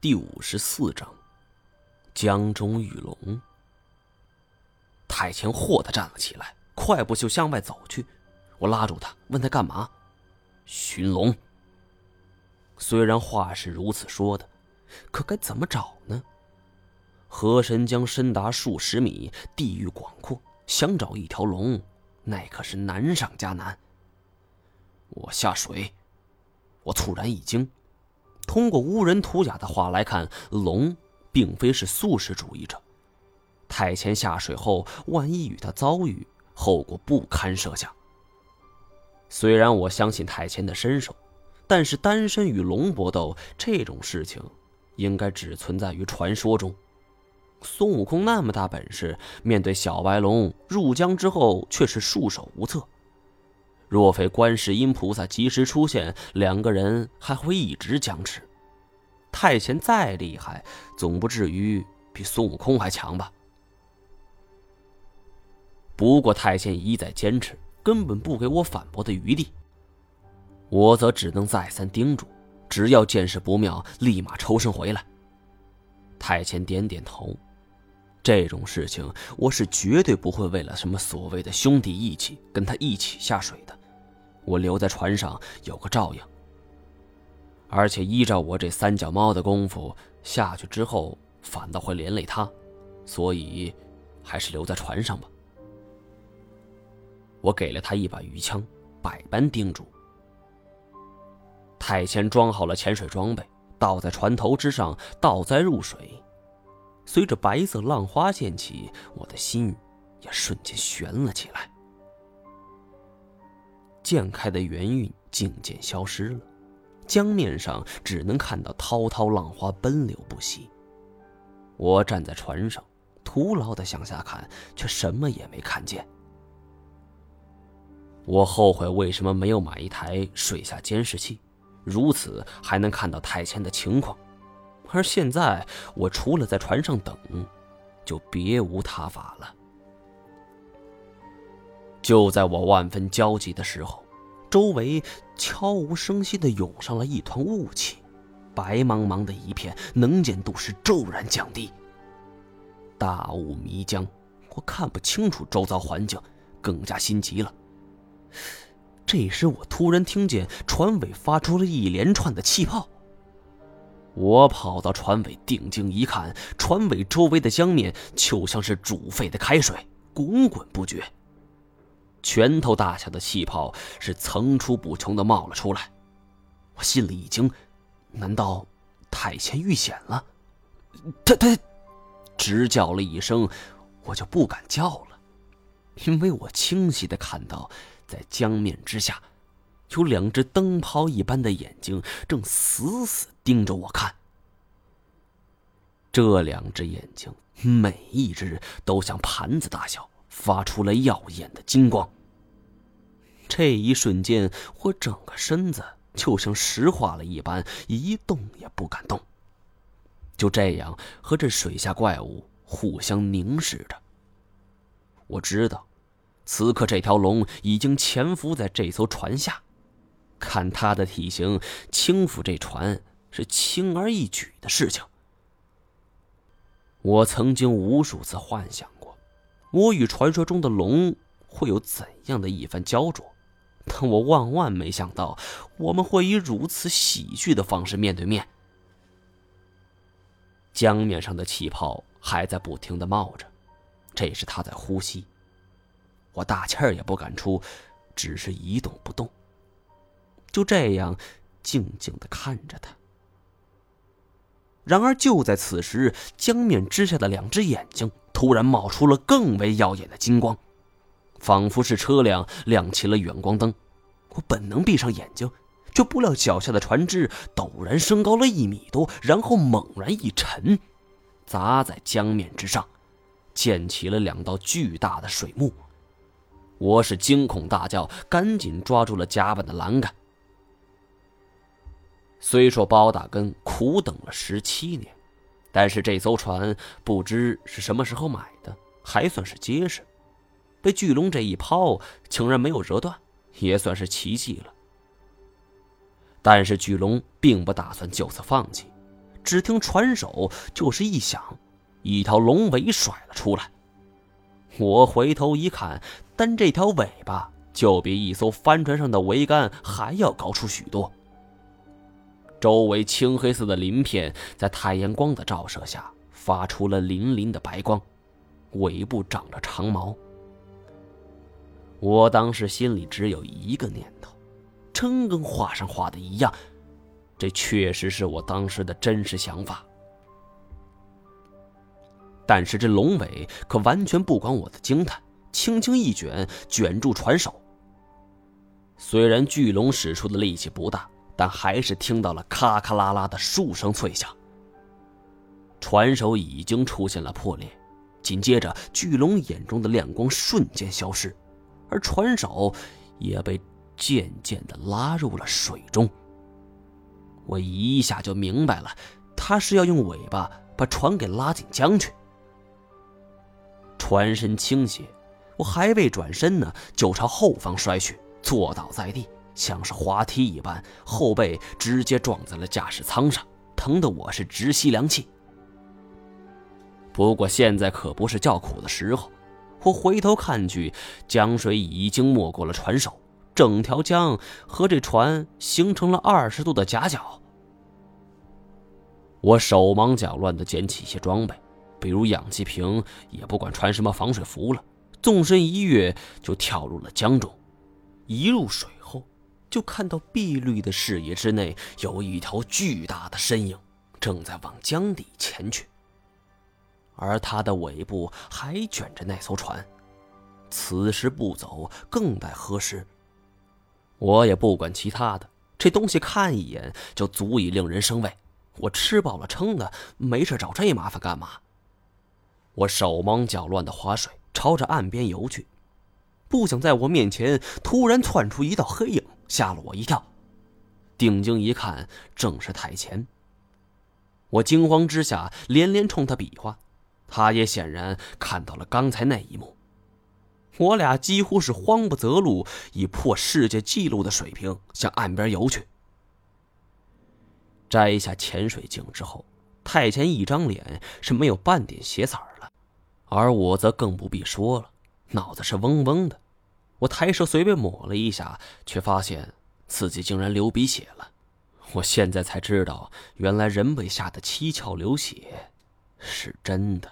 第五十四章，江中玉龙。太前霍的站了起来，快步就向外走去。我拉住他，问他干嘛？寻龙。虽然话是如此说的，可该怎么找呢？河神江深达数十米，地域广阔，想找一条龙，那可是难上加难。我下水，我猝然一惊。通过乌人图雅的话来看，龙并非是素食主义者。太前下水后，万一与他遭遇，后果不堪设想。虽然我相信太前的身手，但是单身与龙搏斗这种事情，应该只存在于传说中。孙悟空那么大本事，面对小白龙入江之后却是束手无策。若非观世音菩萨及时出现，两个人还会一直僵持。太前再厉害，总不至于比孙悟空还强吧？不过太监一再坚持，根本不给我反驳的余地。我则只能再三叮嘱：只要见势不妙，立马抽身回来。太监点点头，这种事情我是绝对不会为了什么所谓的兄弟义气跟他一起下水的。我留在船上有个照应，而且依照我这三脚猫的功夫，下去之后反倒会连累他，所以还是留在船上吧。我给了他一把鱼枪，百般叮嘱。太前装好了潜水装备，倒在船头之上，倒栽入水。随着白色浪花溅起，我的心也瞬间悬了起来。渐开的圆晕渐渐消失了，江面上只能看到滔滔浪花奔流不息。我站在船上，徒劳的向下看，却什么也没看见。我后悔为什么没有买一台水下监视器，如此还能看到太谦的情况。而现在，我除了在船上等，就别无他法了。就在我万分焦急的时候，周围悄无声息的涌上了一团雾气，白茫茫的一片，能见度是骤然降低。大雾迷江，我看不清楚周遭环境，更加心急了。这时，我突然听见船尾发出了一连串的气泡。我跑到船尾，定睛一看，船尾周围的江面就像是煮沸的开水，滚滚不绝。拳头大小的气泡是层出不穷的冒了出来，我心里一惊，难道太前遇险了？他他，直叫了一声，我就不敢叫了，因为我清晰的看到，在江面之下，有两只灯泡一般的眼睛正死死盯着我看。这两只眼睛，每一只都像盘子大小。发出了耀眼的金光。这一瞬间，我整个身子就像石化了一般，一动也不敢动。就这样和这水下怪物互相凝视着。我知道，此刻这条龙已经潜伏在这艘船下。看它的体型，轻抚这船是轻而易举的事情。我曾经无数次幻想过。我与传说中的龙会有怎样的一番焦灼？但我万万没想到，我们会以如此喜剧的方式面对面。江面上的气泡还在不停的冒着，这是他在呼吸。我大气儿也不敢出，只是一动不动，就这样静静的看着他。然而就在此时，江面之下的两只眼睛。突然冒出了更为耀眼的金光，仿佛是车辆亮起了远光灯。我本能闭上眼睛，却不料脚下的船只陡然升高了一米多，然后猛然一沉，砸在江面之上，溅起了两道巨大的水幕。我是惊恐大叫，赶紧抓住了甲板的栏杆。虽说包大根苦等了十七年。但是这艘船不知是什么时候买的，还算是结实，被巨龙这一抛，竟然没有折断，也算是奇迹了。但是巨龙并不打算就此放弃，只听船手就是一响，一条龙尾甩了出来。我回头一看，单这条尾巴就比一艘帆船上的桅杆还要高出许多。周围青黑色的鳞片在太阳光的照射下发出了粼粼的白光，尾部长着长毛。我当时心里只有一个念头，真跟画上画的一样，这确实是我当时的真实想法。但是这龙尾可完全不管我的惊叹，轻轻一卷，卷住船首。虽然巨龙使出的力气不大，但还是听到了咔咔啦啦的数声脆响。船首已经出现了破裂，紧接着巨龙眼中的亮光瞬间消失。而船手也被渐渐的拉入了水中。我一下就明白了，他是要用尾巴把船给拉进江去。船身倾斜，我还未转身呢，就朝后方摔去，坐倒在地，像是滑梯一般，后背直接撞在了驾驶舱上，疼得我是直吸凉气。不过现在可不是叫苦的时候。我回头看去，江水已经没过了船首，整条江和这船形成了二十度的夹角。我手忙脚乱地捡起一些装备，比如氧气瓶，也不管穿什么防水服了，纵身一跃就跳入了江中。一入水后，就看到碧绿的视野之内有一条巨大的身影，正在往江底潜去。而它的尾部还卷着那艘船，此时不走更待何时？我也不管其他的，这东西看一眼就足以令人生畏。我吃饱了撑的，没事找这麻烦干嘛？我手忙脚乱的划水，朝着岸边游去，不想在我面前突然窜出一道黑影，吓了我一跳。定睛一看，正是太前。我惊慌之下连连冲他比划。他也显然看到了刚才那一幕，我俩几乎是慌不择路，以破世界纪录的水平向岸边游去。摘下潜水镜之后，太前一张脸是没有半点血色了，而我则更不必说了，脑子是嗡嗡的。我抬手随便抹了一下，却发现自己竟然流鼻血了。我现在才知道，原来人被吓得七窍流血，是真的。